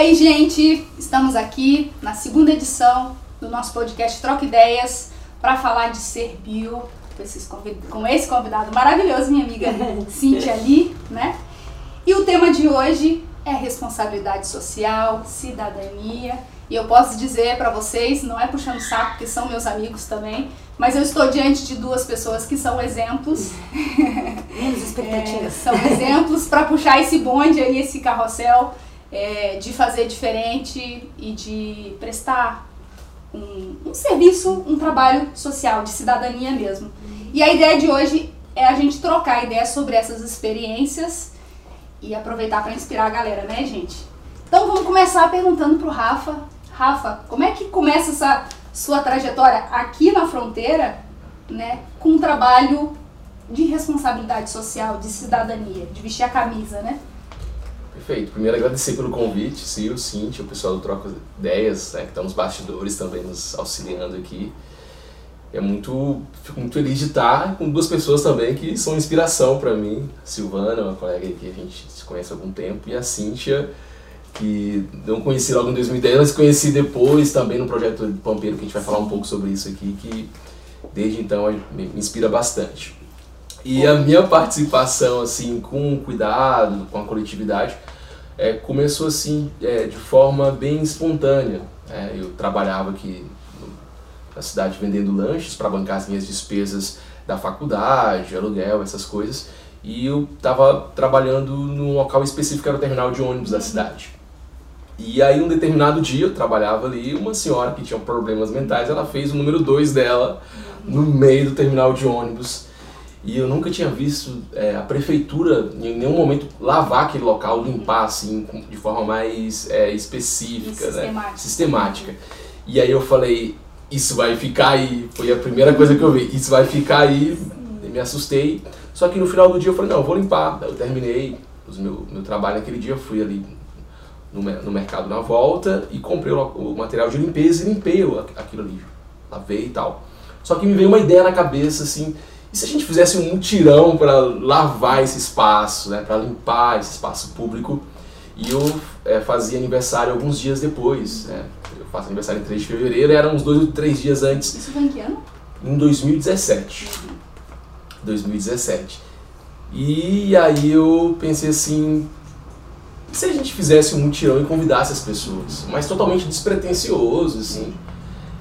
aí, gente, estamos aqui na segunda edição do nosso podcast Troca Ideias para falar de ser bio com, esse convidado maravilhoso, minha amiga Cintia Lee, né? E o tema de hoje é responsabilidade social, cidadania. E eu posso dizer para vocês, não é puxando saco, porque são meus amigos também, mas eu estou diante de duas pessoas que são exemplos. Menos expectativas. É, são exemplos para puxar esse bonde aí, esse carrossel é, de fazer diferente e de prestar um, um, serviço, um trabalho social, de cidadania mesmo. E a ideia de hoje é a gente trocar ideias sobre essas experiências e aproveitar para inspirar a galera, né, gente? Então vamos começar perguntando pro Rafa. Rafa, como é que começa essa sua trajetória aqui na fronteira, né, com um trabalho de responsabilidade social, de cidadania, de vestir a camisa, né? Perfeito. Primeiro, agradecer pelo convite, Ciro, Cintia, o pessoal do Troca Ideias, né, que estão nos bastidores também nos auxiliando aqui. É muito, fico muito feliz de estar com duas pessoas também que são inspiração para mim. A Silvana, uma colega que a gente se conhece há algum tempo, e a Cintia, que não conheci logo em 2010, mas conheci depois também no projeto de Pampeiro, que a gente vai falar um pouco sobre isso aqui, que desde então me inspira bastante. E a minha participação, assim, com cuidado, com a coletividade, é, começou assim, é, de forma bem espontânea. É, eu trabalhava aqui na cidade vendendo lanches para bancar as minhas despesas da faculdade, aluguel, essas coisas. E eu estava trabalhando num local específico, que era o terminal de ônibus da cidade. E aí, um determinado dia, eu trabalhava ali, uma senhora que tinha problemas mentais, ela fez o número 2 dela no meio do terminal de ônibus. E eu nunca tinha visto é, a prefeitura, em nenhum momento, lavar aquele local, limpar assim, de forma mais é, específica, né? sistemática. sistemática. E aí eu falei, isso vai ficar aí. Foi a primeira coisa que eu vi, isso vai ficar aí. me assustei. Só que no final do dia eu falei, não, eu vou limpar. Eu terminei o meu, meu trabalho naquele dia, fui ali no, no mercado na volta e comprei o, o material de limpeza e limpei aquilo ali. Lavei e tal. Só que me veio uma ideia na cabeça assim, e se a gente fizesse um mutirão para lavar esse espaço, né, para limpar esse espaço público? E eu é, fazia aniversário alguns dias depois. Né? Eu faço aniversário em 3 de fevereiro, eram uns dois ou três dias antes. Isso foi em que ano? Em 2017. Uhum. 2017. E aí eu pensei assim, se a gente fizesse um mutirão e convidasse as pessoas? Mas totalmente despretensioso, assim.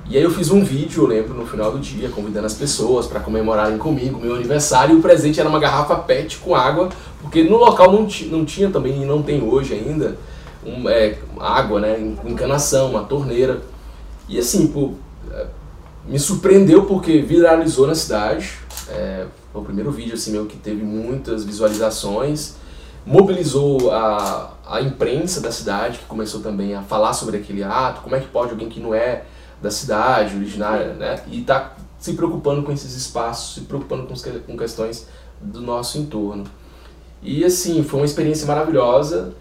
E aí eu fiz um vídeo, eu lembro, no final do dia, convidando as pessoas para comemorarem comigo meu aniversário. E o presente era uma garrafa PET com água, porque no local não, não tinha também, e não tem hoje ainda, um, é, água, né, encanação, uma torneira. E assim, pô, é, me surpreendeu porque viralizou na cidade. É, foi o primeiro vídeo assim, meu que teve muitas visualizações. Mobilizou a, a imprensa da cidade, que começou também a falar sobre aquele ato. Como é que pode alguém que não é da cidade originária, né? E está se preocupando com esses espaços, se preocupando com, com questões do nosso entorno. E assim, foi uma experiência maravilhosa,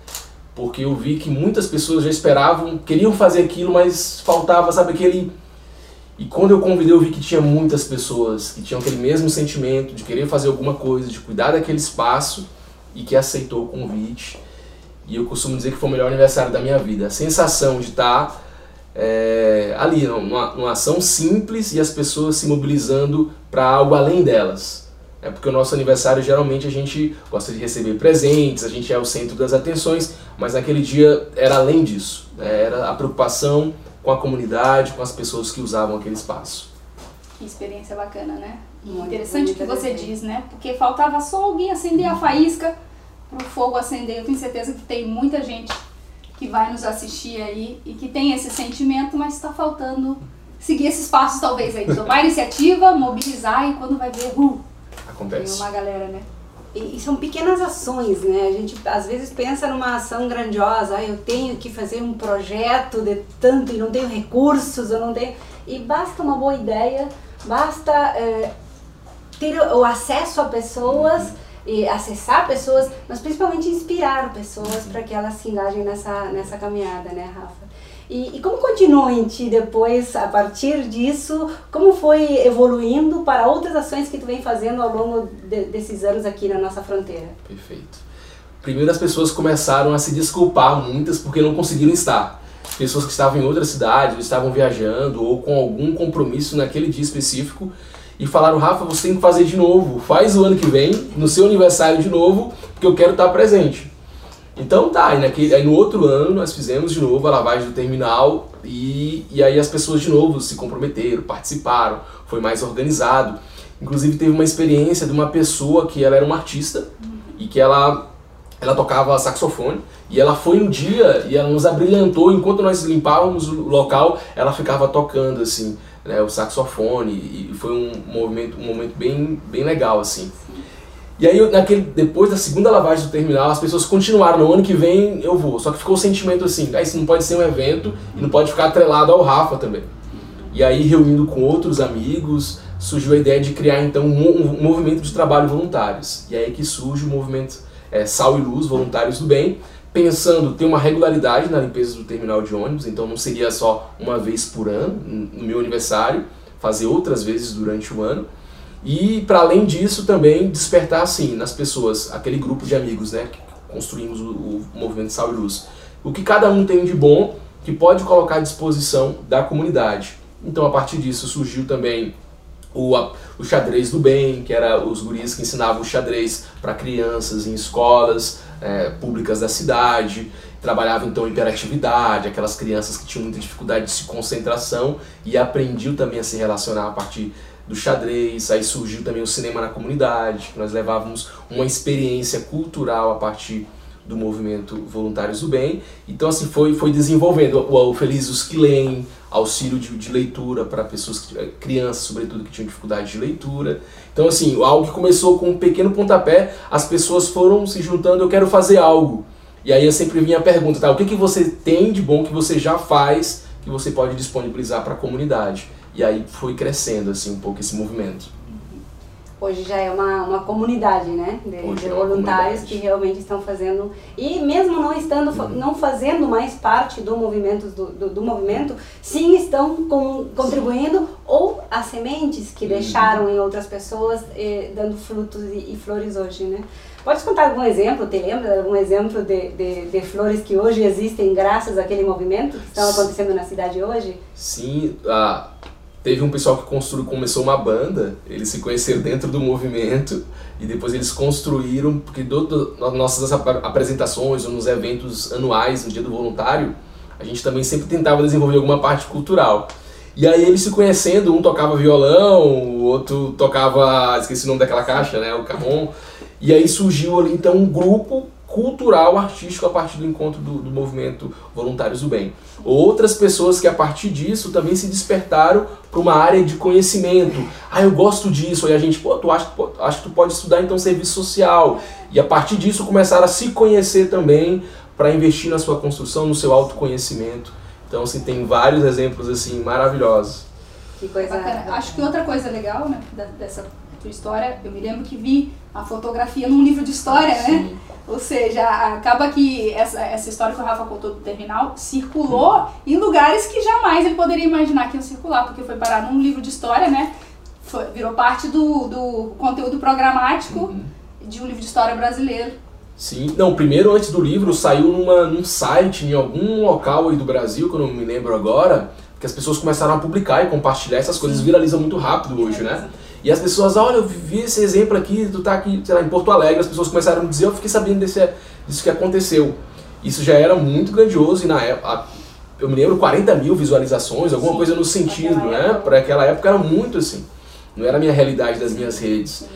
porque eu vi que muitas pessoas já esperavam, queriam fazer aquilo, mas faltava, sabe, aquele. E quando eu convidei, eu vi que tinha muitas pessoas que tinham aquele mesmo sentimento de querer fazer alguma coisa, de cuidar daquele espaço e que aceitou o convite. E eu costumo dizer que foi o melhor aniversário da minha vida. A sensação de estar é, ali, numa, numa ação simples e as pessoas se mobilizando para algo além delas. É porque o nosso aniversário geralmente a gente gosta de receber presentes, a gente é o centro das atenções, mas naquele dia era além disso. Né? Era a preocupação com a comunidade, com as pessoas que usavam aquele espaço. Que experiência bacana, né? Muito Interessante o que você diz, né? Porque faltava só alguém acender a faísca para o fogo acender. Eu tenho certeza que tem muita gente que vai nos assistir aí e que tem esse sentimento, mas está faltando seguir esses passos talvez aí, tomar iniciativa, mobilizar e quando vai ver, uh, Acontece. tem uma galera, né? E, e, são pequenas ações, né? A gente às vezes pensa numa ação grandiosa, ah, eu tenho que fazer um projeto de tanto e não tenho recursos, eu não tenho. E basta uma boa ideia, basta é, ter o acesso a pessoas. Uhum acessar pessoas, mas principalmente inspirar pessoas para que elas se engajem nessa, nessa caminhada, né, Rafa? E, e, como continuou em ti depois, a partir disso, como foi evoluindo para outras ações que tu vem fazendo ao longo de, desses anos aqui na nossa fronteira? Perfeito. primeiro as pessoas começaram a se desculpar, muitas, porque não conseguiram estar. Pessoas que estavam em outra cidade, ou estavam viajando, ou com algum compromisso naquele dia específico, e falaram, Rafa, você tem que fazer de novo, faz o ano que vem, no seu aniversário de novo, porque eu quero estar presente. Então tá, aí, naquele, aí no outro ano nós fizemos de novo a lavagem do terminal e, e aí as pessoas de novo se comprometeram, participaram, foi mais organizado. Inclusive teve uma experiência de uma pessoa que ela era uma artista e que ela, ela tocava saxofone e ela foi no dia e ela nos abrilhantou enquanto nós limpávamos o local, ela ficava tocando assim, né, o saxofone e foi um movimento, um momento bem, bem legal assim. E aí, naquele, depois da segunda lavagem do terminal, as pessoas continuaram. No ano que vem eu vou. Só que ficou o sentimento assim: ah, isso não pode ser um evento e não pode ficar atrelado ao Rafa também. E aí, reunindo com outros amigos, surgiu a ideia de criar então um, movimento de trabalho voluntários. E aí que surge o movimento é, Sal e Luz, Voluntários do Bem, pensando ter uma regularidade na limpeza do terminal de ônibus, então não seria só uma vez por ano, no meu aniversário, fazer outras vezes durante o ano. E para além disso também despertar assim nas pessoas, aquele grupo de amigos, né, que construímos o, o movimento Sal e Luz, o que cada um tem de bom que pode colocar à disposição da comunidade. Então a partir disso surgiu também o, o xadrez do bem, que era os guris que ensinavam o xadrez para crianças em escolas é, públicas da cidade, trabalhava então interatividade, aquelas crianças que tinham muita dificuldade de concentração e aprendiam também a se relacionar a partir do xadrez, aí surgiu também o cinema na comunidade, que nós levávamos uma experiência cultural a partir do movimento Voluntários do Bem. Então assim foi foi desenvolvendo o, o que leem, auxílio de, de leitura para pessoas crianças sobretudo que tinham dificuldade de leitura. Então assim, algo que começou com um pequeno pontapé, as pessoas foram se juntando, eu quero fazer algo. E aí eu sempre vinha a pergunta, tá, o que que você tem de bom que você já faz que você pode disponibilizar para a comunidade? E aí foi crescendo assim um pouco esse movimento. Hoje já é uma, uma comunidade, né? De, de é voluntários que realmente estão fazendo. E mesmo não estando, uhum. não fazendo mais parte do movimento, do, do, do movimento, sim estão com, contribuindo sim. ou as sementes que uhum. deixaram em outras pessoas, eh, dando frutos e, e, flores hoje, né? Pode contar algum exemplo, te lembra algum exemplo de, de, de, flores que hoje existem graças àquele movimento que estão acontecendo na cidade hoje? Sim, ah, Teve um pessoal que construiu, começou uma banda, eles se conheceram dentro do movimento e depois eles construíram, porque do, do, nossas apresentações ou nos eventos anuais, no Dia do Voluntário, a gente também sempre tentava desenvolver alguma parte cultural. E aí eles se conhecendo, um tocava violão, o outro tocava, esqueci o nome daquela caixa, né, o carrom. E aí surgiu ali então um grupo cultural, artístico a partir do encontro do, do, movimento Voluntários do Bem. Outras pessoas que a partir disso também se despertaram para uma área de conhecimento. Ah, eu gosto disso. Aí a gente, pô, tu acha, pô, acho que tu pode estudar então serviço social. E a partir disso começaram a se conhecer também para investir na sua construção, no seu autoconhecimento. Então, assim, tem vários exemplos assim maravilhosos. Que coisa Bacana. Acho que outra coisa legal, né, dessa tua história, eu me lembro que vi a fotografia num livro de história, né? Sim. né? Ou seja, acaba que essa, essa história que o Rafa contou do terminal circulou em lugares que jamais ele poderia imaginar que iam circular, porque foi parar num livro de história, né? Foi, virou parte do, do conteúdo programático uhum. de um livro de história brasileiro. Sim, não, primeiro antes do livro saiu numa, num site, em algum local aí do Brasil, que eu não me lembro agora, que as pessoas começaram a publicar e compartilhar, essas coisas viralizam muito rápido hoje, né? E as pessoas, olha, eu vi esse exemplo aqui, tu tá aqui, sei lá, em Porto Alegre, as pessoas começaram a dizer, eu fiquei sabendo desse, disso que aconteceu. Isso já era muito grandioso e na época, eu me lembro 40 mil visualizações, alguma Sim, coisa no sentido, né? Para aquela época era muito assim. Não era a minha realidade das minhas redes.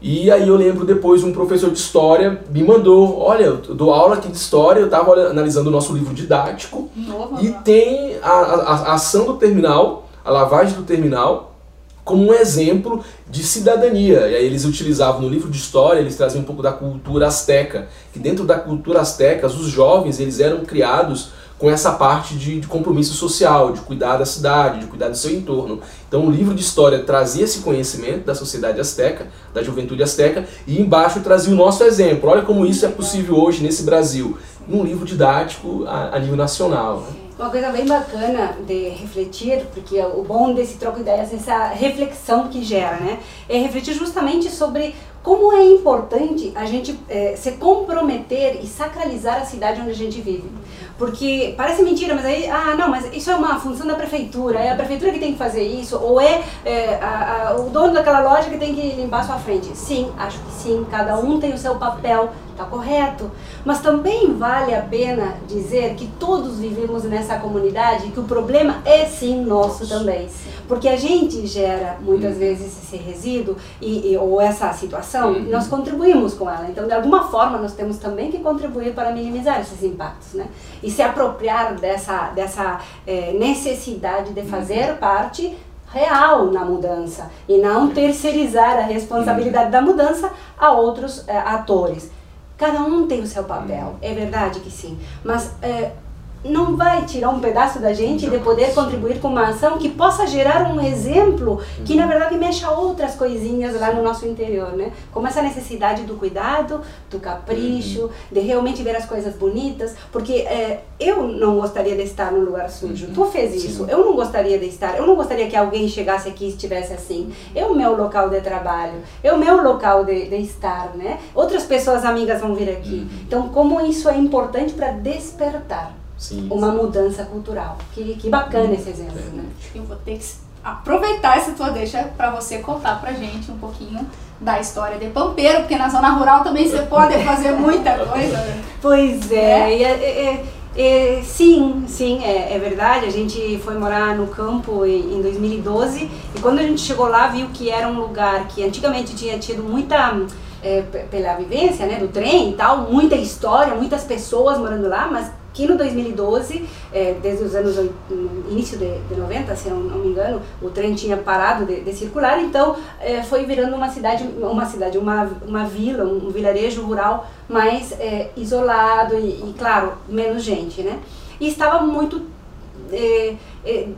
E aí eu lembro depois um professor de história me mandou, olha, eu dou aula aqui de história, eu estava analisando o nosso livro didático e tem a, a, a ação do terminal, a lavagem do terminal, como um exemplo de cidadania. E aí eles utilizavam no livro de história, eles traziam um pouco da cultura asteca, que dentro da cultura asteca, os jovens eles eram criados com essa parte de, de, compromisso social, de cuidar da cidade, de cuidar do seu entorno. Então o livro de história trazia esse conhecimento da sociedade asteca, da juventude asteca, e embaixo trazia o nosso exemplo. Olha como isso é possível hoje nesse Brasil, num livro didático a, a nível nacional. Né? Uma coisa bem bacana de refletir, porque o bom desse troco de ideias é essa reflexão que gera, né? É refletir justamente sobre como é importante a gente é, se comprometer e sacralizar a cidade onde a gente vive. Porque parece mentira, mas aí, ah, não, mas isso é uma função da prefeitura, é a prefeitura que tem que fazer isso, ou é, é a, a, o dono daquela loja que tem que limpar a sua frente. Sim, acho que sim, cada um tem o seu papel, tá correto. Mas também vale a pena dizer que todos vivemos nessa comunidade, que o problema é sim nosso também. Porque a gente gera muitas vezes esse resíduo e, e ou essa situação, e nós contribuímos com ela. Então, de alguma forma, nós temos também que contribuir para minimizar esses impactos, né? E se apropriar dessa, dessa é, necessidade de fazer parte real na mudança e não terceirizar a responsabilidade da mudança a outros é, atores. Cada um tem o seu papel, é verdade que sim, mas é, não vai tirar um pedaço da gente de poder contribuir com uma ação que possa gerar um exemplo que na verdade mexa outras coisinhas lá no nosso interior, né? Como essa necessidade do cuidado, do capricho, de realmente ver as coisas bonitas, porque é, eu não gostaria de estar num lugar sujo. Tu fez isso, eu não gostaria de estar, eu não gostaria que alguém chegasse aqui e estivesse assim. É o meu local de trabalho, é o meu local de, de estar, né? Outras pessoas amigas vão vir aqui. Então, como isso é importante para despertar Sim, uma sim. mudança cultural. Que, que bacana esse exemplo, é. né? Eu vou ter que aproveitar essa tua deixa para você contar pra gente um pouquinho da história de Pampeiro, porque na zona rural também você pode fazer muita coisa. Né? Pois é, é, é, é sim, sim, é, é, verdade. A gente foi morar no campo em, em 2012 e quando a gente chegou lá viu que era um lugar que antigamente tinha tido muita é, pela vivência né, do trem e tal, muita história, muitas pessoas morando lá, mas que no 2012, é, desde os anos início de, de 90, se não, não me engano, o trem tinha parado de, de circular, então é, foi virando uma cidade, uma cidade, uma, uma vila, um vilarejo rural mais é, isolado e, e, claro, menos gente, né? E estava muito é, é,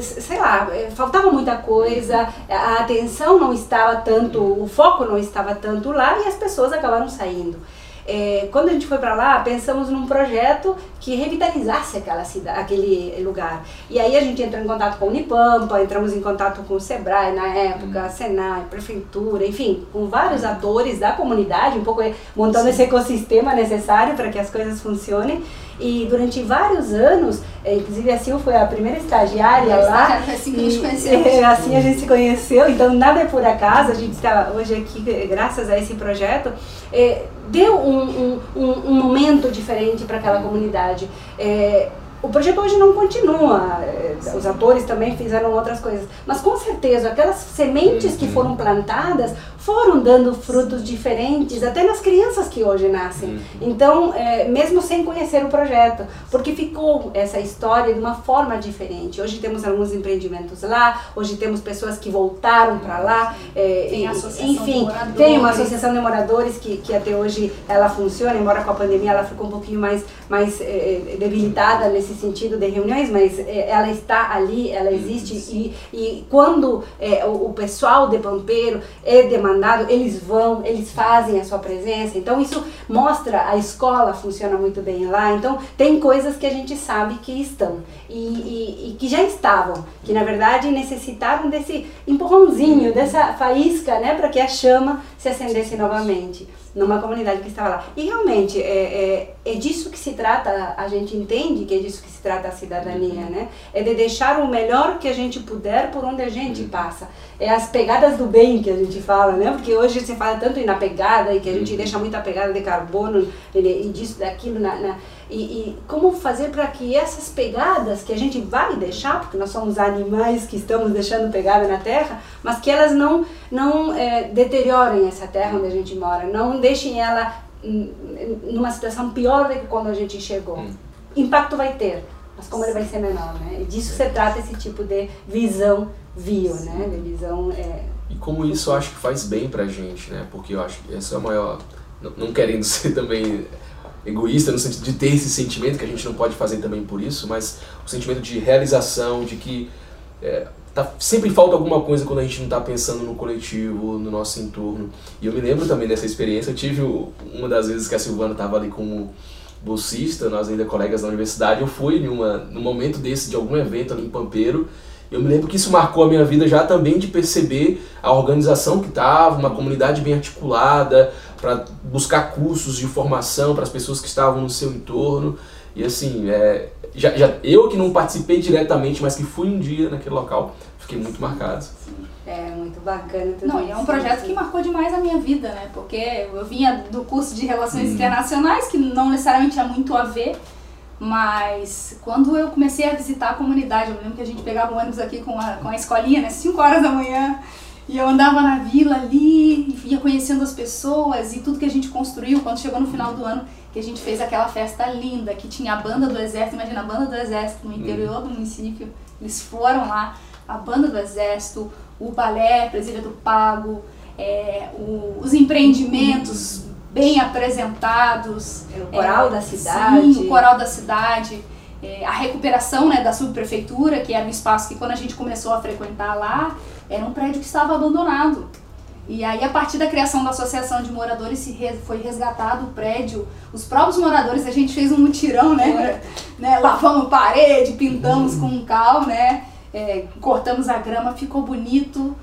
sei lá, é, faltava muita coisa, a atenção não estava tanto, o foco não estava tanto lá e as pessoas acabaram saindo. É, quando a gente foi para lá, pensamos num projeto que revitalizasse aquela cidade, aquele lugar. E aí a gente entrou em contato com o Unipampa, entramos em contato com o Sebrae na época, uhum. Senai, Prefeitura, enfim, com vários atores da comunidade, um pouco montando Sim. esse ecossistema necessário para que as coisas funcionem. E durante vários anos, é, inclusive a Sil foi a primeira estagiária lá. Assim que a conheceu. É, assim a gente se conheceu, então nada é por acaso, a gente está hoje aqui graças a esse projeto. Deu um, um, um, momento diferente para aquela comunidade. É, o projeto hoje não continua, é, os atores também fizeram outras coisas, mas com certeza aquelas sementes que foram plantadas foram dando frutos diferentes, até nas crianças que hoje nascem. Uhum. Então, é, mesmo sem conhecer o projeto, porque ficou essa história de uma forma diferente. Hoje temos alguns empreendimentos lá, hoje temos pessoas que voltaram para lá. É, tem associação enfim, tem uma associação de moradores que, que até hoje ela funciona, embora com a pandemia ela ficou um pouquinho mais, mais é, debilitada nesse sentido de reuniões, mas é, ela está ali, ela existe. E, e quando é, o, o pessoal de Pampeiro é demandado, mandado, eles vão, eles fazem a sua presença. Então isso mostra a escola funciona muito bem lá. Então tem coisas que a gente sabe que estão e, e, e que já estavam, que na verdade necessitavam desse empurrãozinho, dessa faísca, né, para que a chama se acendesse novamente numa comunidade que estava lá. E realmente é, é, é, disso que se trata, a gente entende que é disso que trata a cidadania, né? É de deixar o melhor que a gente puder por onde a gente passa. É as pegadas do bem que a gente fala, né? Porque hoje se fala tanto na pegada e que a gente deixa muita pegada de carbono e disso, daquilo na, na e, e, como fazer para que essas pegadas que a gente vai deixar, porque nós somos animais que estamos deixando pegada na terra, mas que elas não, não é, deteriorem essa terra onde a gente mora, não deixem ela numa situação pior do que quando a gente chegou. Hum. Impacto vai ter, mas como ele vai ser menor, né? E disso se trata esse tipo de visão vio, né? De visão... É, e como isso eu acho que faz bem pra gente, né? Porque eu acho que essa é a maior... Não, não querendo ser também egoísta no sentido de ter esse sentimento, que a gente não pode fazer também por isso, mas o sentimento de realização, de que é, tá, sempre falta alguma coisa quando a gente não está pensando no coletivo, no nosso entorno. E eu me lembro também dessa experiência, eu tive uma das vezes que a Silvana estava ali como bolsista, nós ainda colegas da universidade, eu fui numa, num momento desse de algum evento ali em Pampeiro, Eu me lembro que isso marcou a minha vida já também de perceber a organização que estava, uma comunidade bem articulada, para buscar cursos de formação para as pessoas que estavam no seu entorno. E assim, é, já, já, eu que não participei diretamente, mas que fui um dia naquele local, fiquei muito marcado. É, muito bacana. Tudo não, e é um projeto que marcou demais a minha vida, né? Porque eu vinha do curso de Relações hum. Internacionais, que não necessariamente tinha muito a ver, mas quando eu comecei a visitar a comunidade, eu lembro que a gente pegava o ônibus aqui com a, com a escolinha, né? 5 horas da manhã, e eu andava na vila ali, e ia conhecendo as pessoas e tudo que a gente construiu. Quando chegou no final do ano, que a gente fez aquela festa linda, que tinha a banda do exército, imagina a banda do exército no interior do município. Eles foram lá, a banda do exército, o balé, presídio do Pago, é, o, os empreendimentos bem apresentados. É, o coral é, da cidade. Sim, o coral da cidade. É, a recuperação né, da subprefeitura, que era um espaço que quando a gente começou a frequentar lá, era um prédio que estava abandonado. E aí, a partir da criação da associação de moradores, foi resgatado o prédio. Os próprios moradores, a gente fez um mutirão, né? né? Lavamos parede, pintamos com cal, né? É, cortamos a grama, ficou bonito.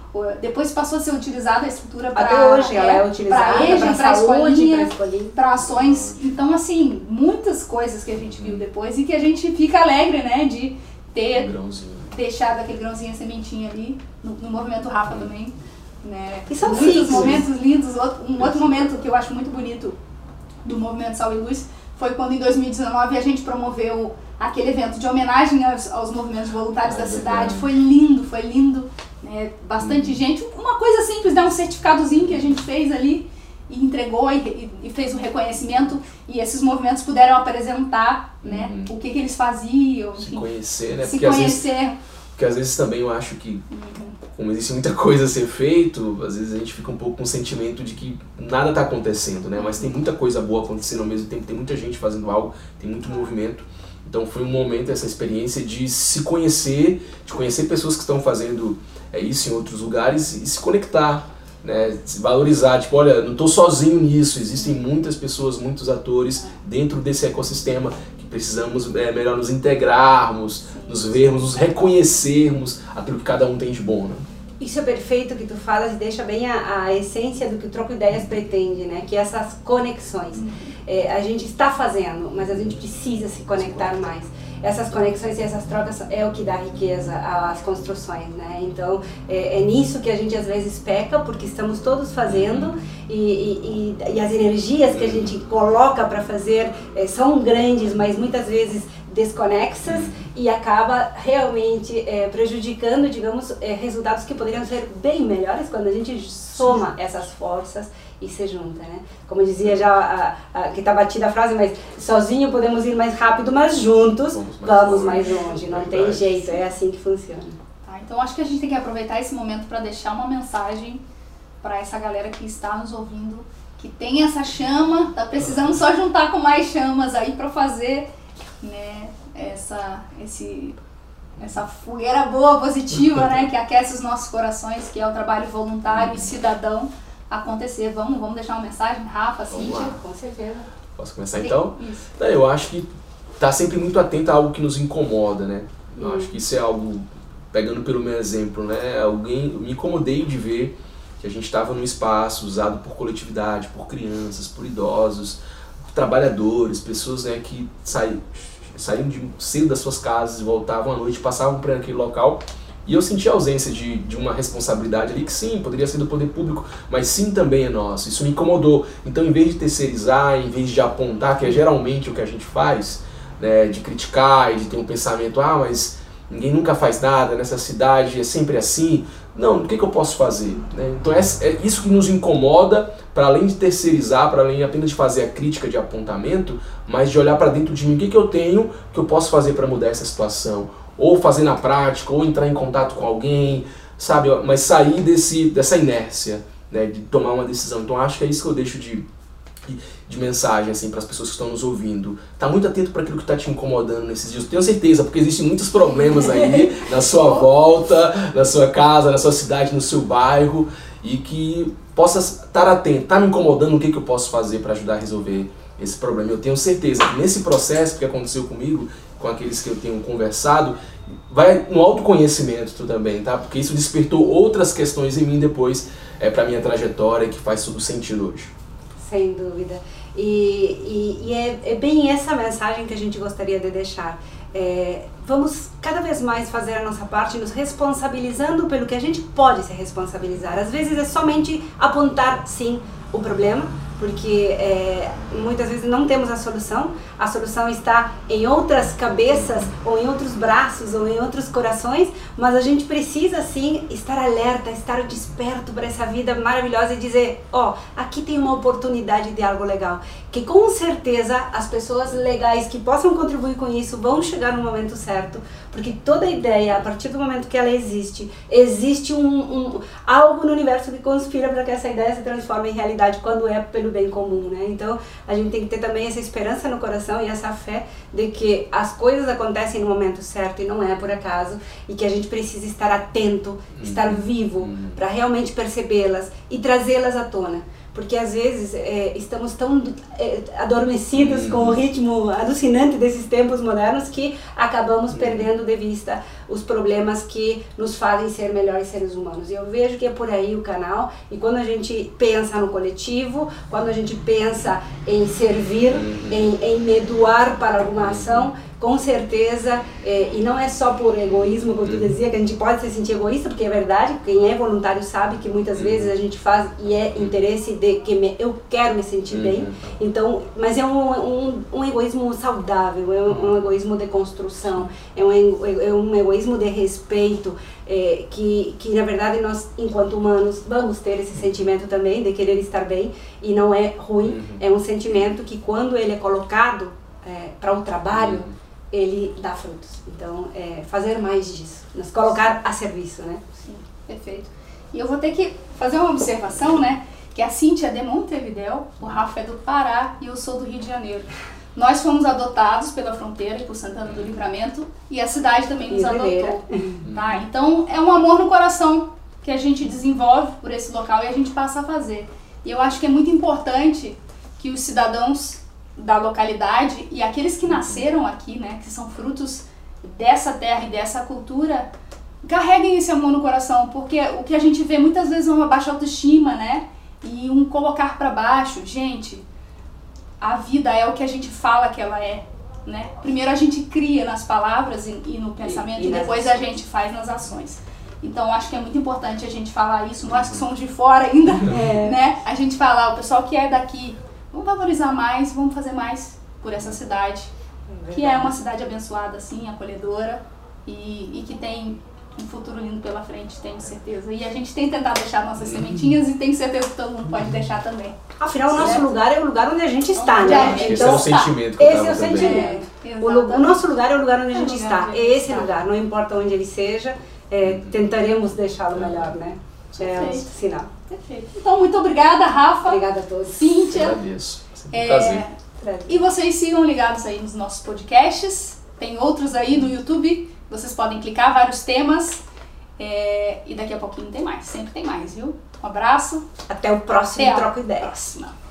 Depois passou a ser utilizada a estrutura para Até hoje ela é utilizada para escolinha, para ações. Então, assim, muitas coisas que a gente viu depois e que a gente fica alegre, né, de ter um deixado aquele grãozinho, a sementinha ali, no, no movimento Rafa também. Né? E são muitos momentos lindos. Um outro momento que eu acho muito bonito do movimento Sal e Luz foi quando em 2019 a gente promoveu aquele evento de homenagem aos, aos movimentos voluntários ah, da cidade. Foi lindo, foi lindo. Né? Bastante hum. gente. Uma coisa simples, né? um certificadozinho que a gente fez ali e entregou e, e, fez o um reconhecimento e esses movimentos puderam apresentar né, uhum. o que, que eles faziam. Se conhecer, né? Se porque conhecer. Porque às vezes também eu acho que, como existe muita coisa a ser feito, às vezes a gente fica um pouco com o sentimento de que nada está acontecendo, né? Mas tem muita coisa boa acontecendo ao mesmo tempo, tem muita gente fazendo algo, tem muito movimento. Então foi um momento, essa experiência de se conhecer, de conhecer pessoas que estão fazendo é, isso em outros lugares e se conectar, né? se valorizar. Tipo, olha, não estou sozinho nisso, existem muitas pessoas, muitos atores dentro desse ecossistema que precisamos é, melhor nos integrarmos, nos vermos, nos reconhecermos aquilo que cada um tem de bom. Né? Isso é perfeito que tu falas e deixa bem a, a essência do que o Troco Ideias pretende, né? Que essas conexões. Uhum. É, a gente está fazendo, mas a gente precisa se conectar mais. Essas conexões e essas trocas é o que dá riqueza às construções, né? Então, é, é nisso que a gente às vezes peca, porque estamos todos fazendo e, e, e as energias que a gente coloca para fazer é, são grandes, mas muitas vezes desconexas e acaba realmente é, prejudicando, digamos, é, resultados que poderiam ser bem melhores quando a gente soma essas forças e se junta, né? Como dizia já, a, a, que está batida a frase, mas sozinho podemos ir mais rápido, mas juntos vamos mais, vamos mais longe. Não tem jeito, é assim que funciona. Tá, então acho que a gente tem que aproveitar esse momento para deixar uma mensagem para essa galera que está nos ouvindo, que tem essa chama, tá precisando só juntar com mais chamas aí para fazer né, essa, esse, essa fogueira boa, positiva, né, que aquece os nossos corações, que é o trabalho voluntário e cidadão acontecer. Vamos, vamos deixar uma mensagem, Rafa, Cíntia? Com certeza. Posso começar então? Isso. Eu acho que tá sempre muito atento a algo que nos incomoda, né? Eu hum. acho que isso é algo, pegando pelo meu exemplo, né? Alguém, eu me incomodei de ver que a gente estava num espaço usado por coletividade, por crianças, por idosos, trabalhadores, pessoas né, que saíram saíam de cedo das suas casas, voltavam à noite, passavam por aquele local. E eu senti a ausência de, de uma responsabilidade ali que sim, poderia ser do poder público, mas sim também é nosso. Isso me incomodou. Então, em vez de terceirizar, em vez de apontar, que é geralmente o que a gente faz, né, de criticar e de ter um pensamento, ah, mas ninguém nunca faz nada nessa cidade, é sempre assim. Não, o que, que eu posso fazer? Né? Então, é, é isso que nos incomoda para além de terceirizar, para além apenas de fazer a crítica de apontamento, mas de olhar para dentro de mim o que, que eu tenho que eu posso fazer para mudar essa situação, ou fazer na prática, ou entrar em contato com alguém, sabe? Mas sair desse, dessa inércia, né, de tomar uma decisão. Então acho que é isso que eu deixo de, de mensagem assim para as pessoas que estão nos ouvindo. Tá muito atento para aquilo que está te incomodando nesses dias. Tenho certeza, porque existem muitos problemas aí na sua volta, na sua casa, na sua cidade, no seu bairro e que possa estar atento, está me incomodando, o que, que eu posso fazer para ajudar a resolver esse problema. Eu tenho certeza que nesse processo que aconteceu comigo, com aqueles que eu tenho conversado, vai no autoconhecimento também, tá? Porque isso despertou outras questões em mim depois é, para minha trajetória que faz todo sentido hoje. Sem dúvida. E, e, e é, é, bem essa mensagem que a gente gostaria de deixar. É, vamos cada vez mais fazer a nossa parte, nos responsabilizando pelo que a gente pode se responsabilizar. Às vezes é somente apontar, sim, o problema, porque é, muitas vezes não temos a solução. A solução está em outras cabeças, ou em outros braços, ou em outros corações, mas a gente precisa sim estar alerta, estar desperto para essa vida maravilhosa e dizer: ó, oh, aqui tem uma oportunidade de algo legal. Que com certeza as pessoas legais que possam contribuir com isso vão chegar no momento certo, porque toda ideia, a partir do momento que ela existe, existe um, um algo no universo que conspira para que essa ideia se transforme em realidade quando é pelo bem comum, né? Então, a gente tem que ter também essa esperança no coração e essa fé de que as coisas acontecem no momento certo e não é por acaso e que a gente precisa estar atento, estar uhum. vivo uhum. para realmente percebê-las e trazê-las à tona porque às vezes é, estamos tão é, adormecidos com o ritmo alucinante desses tempos modernos que acabamos perdendo de vista os problemas que nos fazem ser melhores seres humanos. E eu vejo que é por aí o canal, e quando a gente pensa no coletivo, quando a gente pensa em servir, em, em me doar para alguma ação, com certeza, é, e não é só por egoísmo, como tu uhum. dizia, que a gente pode se sentir egoísta, porque é verdade, quem é voluntário sabe que muitas uhum. vezes a gente faz e é interesse de que me, eu quero me sentir bem, uhum. então, mas é um, um, um egoísmo saudável, é um, um, egoísmo de construção, é um, é um egoísmo de respeito, é, que, que na verdade nós, enquanto humanos, vamos ter esse sentimento também de querer estar bem, e não é ruim, é um sentimento que quando ele é colocado é, para o trabalho, ele dá frutos. Então, é, fazer mais disso, nos colocar a serviço, né? Sim, perfeito. E eu vou ter que fazer uma observação, né? Que a Cintia é de Montevidéu, o Rafa é do Pará e eu sou do Rio de Janeiro. Nós fomos adotados pela fronteira e por Santana do Livramento e a cidade também nos adotou. Tá? Então, é um amor no coração que a gente desenvolve por esse local e a gente passa a fazer. E eu acho que é muito importante que os cidadãos da localidade e aqueles que nasceram aqui, né, que são frutos dessa terra e dessa cultura, carreguem esse amor no coração, porque o que a gente vê muitas vezes é uma baixa autoestima, né, e um colocar para baixo. Gente, a vida é o que a gente fala que ela é, né? Primeiro a gente cria nas palavras e, e no pensamento e, e, e depois a gente faz nas ações. Então acho que é muito importante a gente falar isso, nós que somos de fora ainda, é. né? A gente falar, o pessoal que é daqui vamos valorizar mais, vamos fazer mais por essa cidade, é que é uma cidade abençoada, assim, acolhedora e, e que tem um futuro lindo pela frente, tenho certeza. E a gente tem tentado deixar nossas uhum. sementinhas e tenho certeza que todo mundo pode deixar também. Afinal, o nosso lugar é o lugar onde a gente está, onde né? Gente esse é o sentimento que Esse é o sentimento. É, o, o, nosso lugar é o lugar onde a gente está. É esse está. lugar, não importa onde ele seja, é, tentaremos deixá-lo melhor, né? É o sinal. Perfeito. Então, muito obrigada, Rafa. Obrigada a todos. Cíntia. Eu agradeço. É, prazer. E vocês sigam ligados aí nos nossos podcasts. Tem outros aí no YouTube. Vocês podem clicar, vários temas. É, e daqui a pouquinho tem mais. Sempre tem mais, viu? Um abraço. Até o próximo Até Troco Ideias. Próxima.